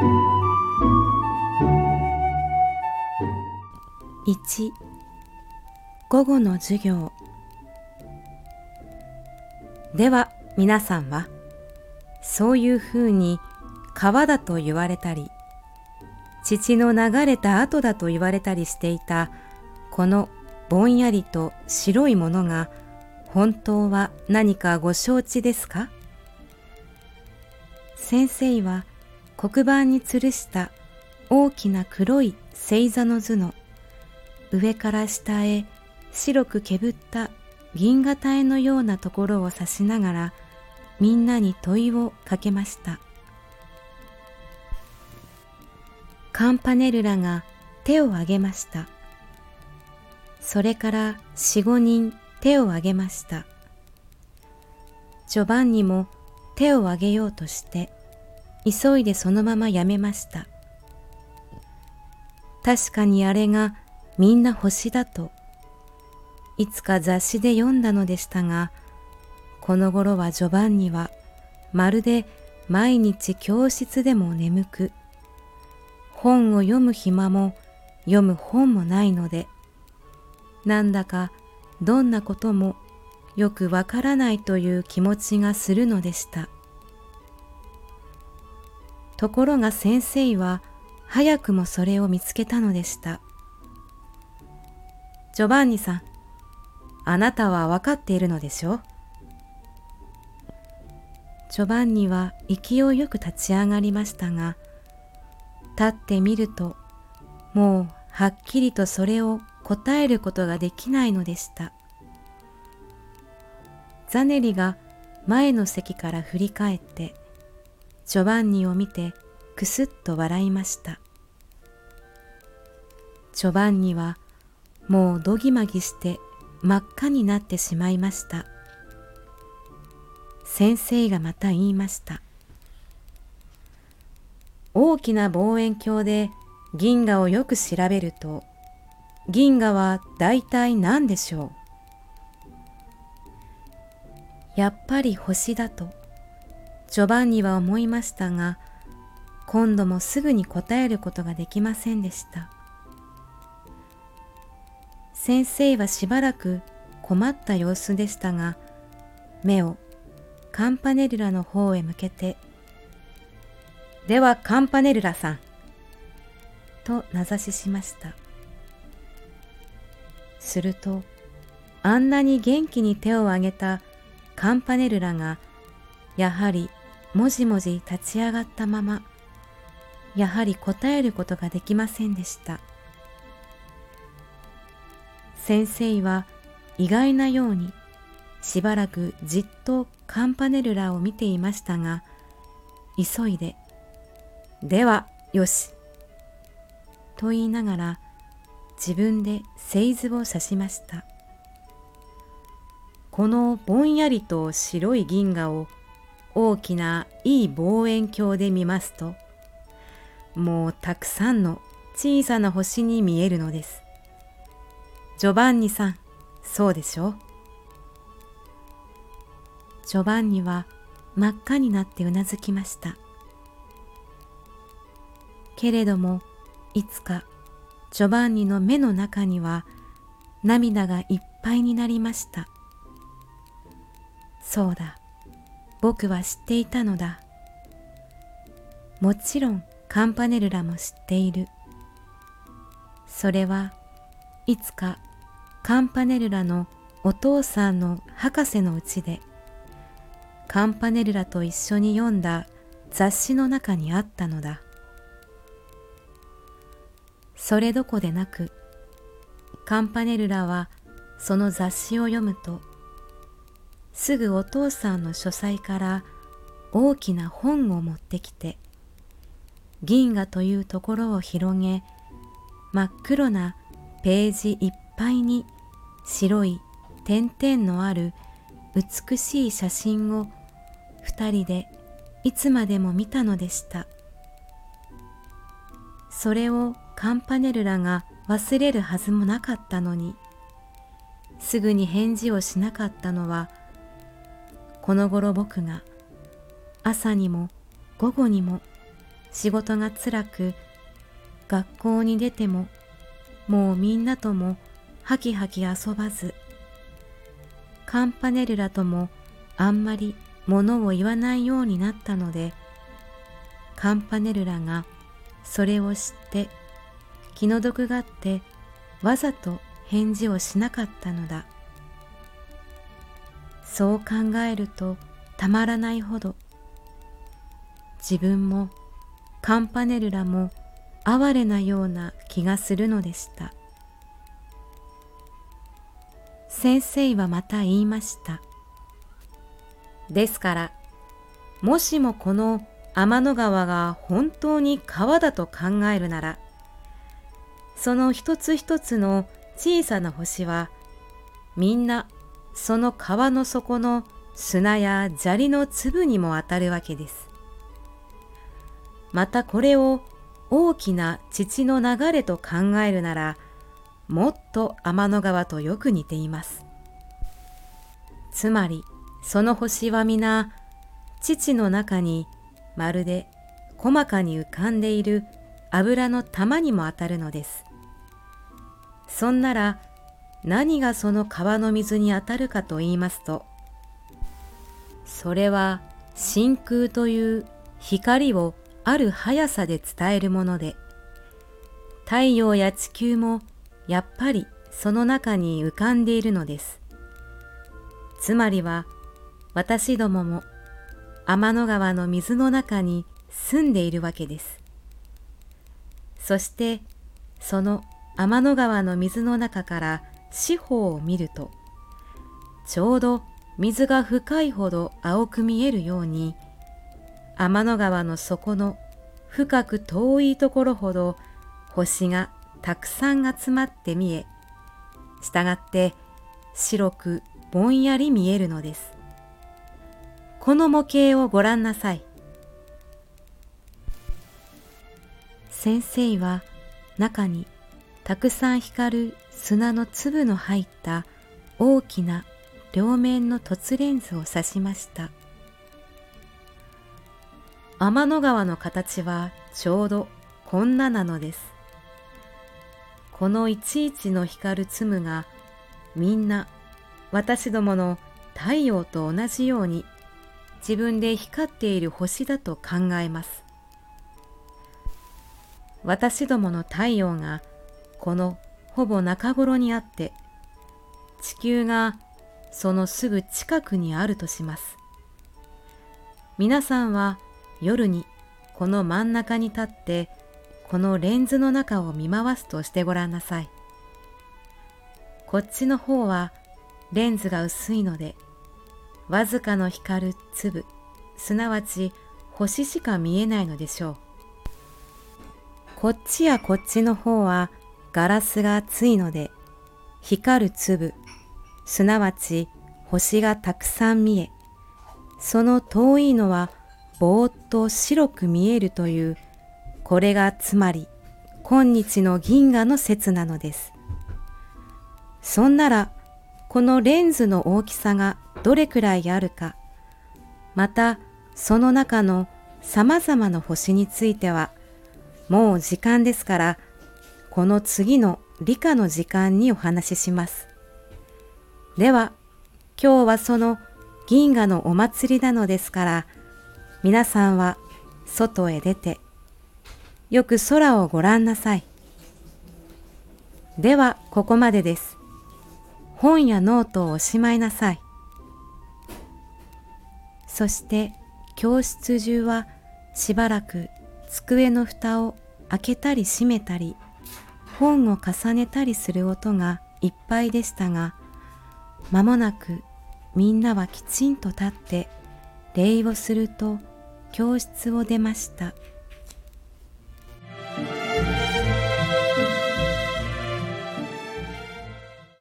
1午後の授業。では皆さんはそういうふうに川だと言われたり父の流れた後だと言われたりしていたこのぼんやりと白いものが本当は何かご承知ですか？先生は黒板に吊るした大きな黒い星座の図の上から下へ白くけぶった銀河帯のようなところを指しながらみんなに問いをかけました。カンパネルラが手を挙げました。それから四五人手を挙げました。ジョバンニも手を挙げようとして急いでそのままやめました。確かにあれがみんな星だといつか雑誌で読んだのでしたがこの頃はジョバンニはまるで毎日教室でも眠く本を読む暇も読む本もないのでなんだかどんなこともよくわからないという気持ちがするのでしたところが先生は早くもそれを見つけたのでした。ジョバンニさんあなたは分かっているのでしょう？ジョバンニは勢いよく立ち上がりましたが立ってみるともうはっきりとそれを答えることができないのでした。ザネリが前の席から振り返ってジョバンニを見てくすっと笑いました。ジョバンニはもうどぎまぎして真っ赤になってしまいました。先生がまた言いました。大きな望遠鏡で銀河をよく調べると銀河は大体何でしょう？やっぱり星だと。ジョバンニは思いましたが今度もすぐに答えることができませんでした先生はしばらく困った様子でしたが目をカンパネルラの方へ向けてではカンパネルラさん。と名指ししました。すると、あんなに元気に手を挙げたカンパネルラが、やはりもじもじ立ち上がったまま、やはり答えることができませんでした。先生は意外なようにしばらくじっとカンパネルラを見ていましたが、急いでではよし。と言いながら自分で製図を刺しました。このぼんやりと白い銀河を大きないい望遠鏡で見ますと、もうたくさんの小さな星に見えるのです。ジョバンニさん、そうでしょう？ジョバンニは真っ赤になってうなずきました。けれどもいつかジョバンニの目の中には涙がいっぱいになりましたそうだ僕は知っていたのだ。もちろんカンパネルラも知っている。それはいつかカンパネルラのお父さんの博士のうちでカンパネルラと一緒に読んだ雑誌の中にあったのだ。それどこでなくカンパネルラはその雑誌を読むとすぐお父さんの書斎から大きな本を持ってきて銀河というところを広げ真っ黒なページいっぱいに白い点々のある美しい写真を二人でいつまでも見たのでした。それをカンパネルラが忘れるはずもなかったのにすぐに返事をしなかったのはこの頃僕が朝にも午後にも仕事がつらく学校に出てももうみんなともはきはき遊ばずカンパネルラともあんまり物を言わないようになったのでカンパネルラがそれを知って気の毒がってわざと返事をしなかったのだ。そう考えるとたまらないほど自分もカンパネルラも哀れなような気がするのでした。先生はまた言いました。ですからもしもこの天の川が本当に川だと考えるならその一つ一つの小さな星はみんなその川の底の砂や砂利の粒にも当たるわけです。またこれを大きな父の流れと考えるならもっと天の川とよく似ています。つまりその星は皆父の中にまるで細かに浮かんでいる油の玉にも当たるのです。そんなら何がその川の水に当たるかと言いますと、それは真空という光をある速さで伝えるもので、太陽や地球もやっぱりその中に浮かんでいるのです。つまりは私どもも天の川の水の中に住んでいるわけです。そしてその天の川の水の中から四方を見るとちょうど水が深いほど青く見えるように天の川の底の深く遠いところほど星がたくさん集まって見えしたがって白くぼんやり見えるのです。この模型をご覧なさい。先生は中にたくさん光る砂の粒の入った大きな両面の凸レンズを指しました。天の川の形はちょうどこんななのです。このいちいちの光る粒がみんな私どもの太陽と同じように自分で光っている星だと考えます。私どもの太陽がこのほぼ中頃にあって地球がそのすぐ近くにあるとします。皆さんは夜にこの真ん中に立ってこのレンズの中を見回すとしてごらんなさい。こっちの方はレンズが薄いのでわずかの光る粒すなわち星しか見えないのでしょう。こっちやこっちの方はガラスが厚いので光る粒すなわち星がたくさん見えその遠いのはぼーっと白く見えるというこれがつまり今日の銀河の説なのです。そんならこのレンズの大きさがどれくらいあるかまたその中の様々な星についてはもう時間ですからこの次の理科の時間にお話しします。では、今日はその銀河のお祭りなのですから、皆さんは外へ出て、よく空をご覧なさい。では、ここまでです。本やノートをおしまいなさい。そして教室中はしばらく机の蓋を開けたり閉めたり本を重ねたりする音がいっぱいでしたが間もなくみんなはきちんと立って礼をすると教室を出ました。